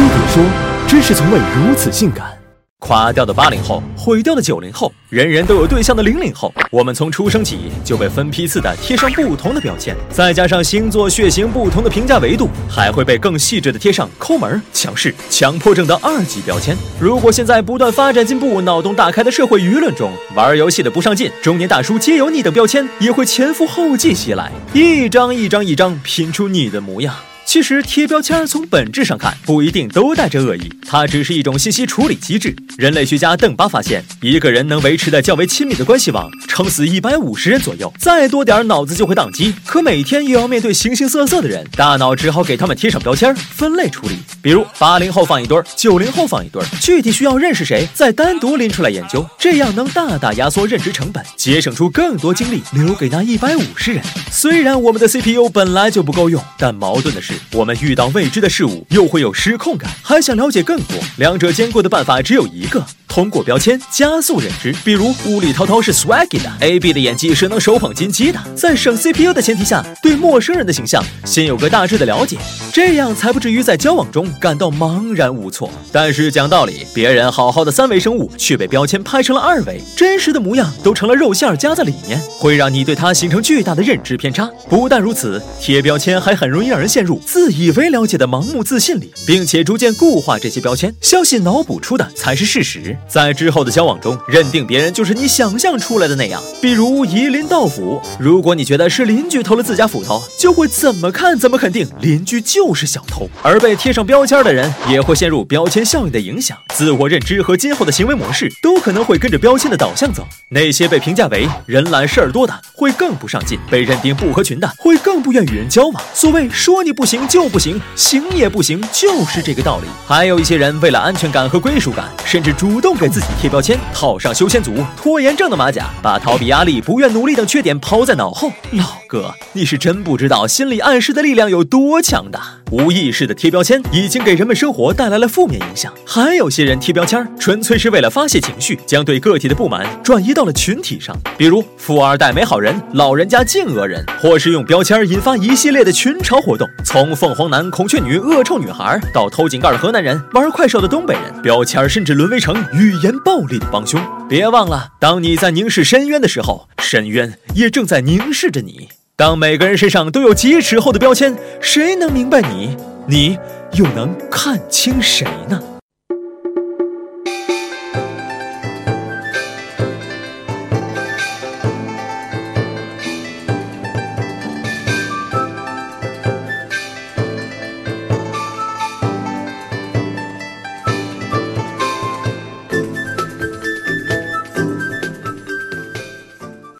飞碟说：“知识从未如此性感。”垮掉的八零后，毁掉的九零后，人人都有对象的零零后，我们从出生起就被分批次的贴上不同的标签，再加上星座、血型不同的评价维度，还会被更细致的贴上抠门、强势、强迫症的二级标签。如果现在不断发展进步、脑洞大开的社会舆论中，玩游戏的不上进、中年大叔皆有你等标签也会前赴后继袭来，一张一张一张拼出你的模样。其实贴标签从本质上看不一定都带着恶意，它只是一种信息处理机制。人类学家邓巴发现，一个人能维持的较为亲密的关系网撑死一百五十人左右，再多点脑子就会宕机。可每天又要面对形形色色的人，大脑只好给他们贴上标签，分类处理。比如八零后放一堆儿，九零后放一堆儿，具体需要认识谁，再单独拎出来研究，这样能大大压缩认知成本，节省出更多精力留给那一百五十人。虽然我们的 CPU 本来就不够用，但矛盾的是。我们遇到未知的事物，又会有失控感，还想了解更两者兼顾的办法只有一个。通过标签加速认知，比如无里滔滔是 swaggy 的，A B 的演技是能手捧金鸡的。在省 CPU 的前提下，对陌生人的形象先有个大致的了解，这样才不至于在交往中感到茫然无措。但是讲道理，别人好好的三维生物却被标签拍成了二维，真实的模样都成了肉馅夹在里面，会让你对他形成巨大的认知偏差。不但如此，贴标签还很容易让人陷入自以为了解的盲目自信里，并且逐渐固化这些标签，相信脑补出的才是事实。在之后的交往中，认定别人就是你想象出来的那样。比如夷陵盗斧，如果你觉得是邻居偷了自家斧头，就会怎么看怎么肯定邻居就是小偷。而被贴上标签的人，也会陷入标签效应的影响，自我认知和今后的行为模式都可能会跟着标签的导向走。那些被评价为人懒事儿多的，会更不上进；被认定不合群的，会更不愿与人交往。所谓说你不行就不行，行也不行，就是这个道理。还有一些人为了安全感和归属感，甚至主动。给自己贴标签，套上修仙族、拖延症的马甲，把逃避压力、不愿努力等缺点抛在脑后。老哥，你是真不知道心理暗示的力量有多强大。无意识的贴标签已经给人们生活带来了负面影响。还有些人贴标签，纯粹是为了发泄情绪，将对个体的不满转移到了群体上。比如富二代没好人，老人家敬恶人，或是用标签引发一系列的群嘲活动。从凤凰男、孔雀女、恶臭女孩，到偷井盖的河南人、玩快手的东北人，标签甚至沦为成语言暴力的帮凶。别忘了，当你在凝视深渊的时候，深渊也正在凝视着你。当每个人身上都有几尺厚的标签，谁能明白你？你又能看清谁呢？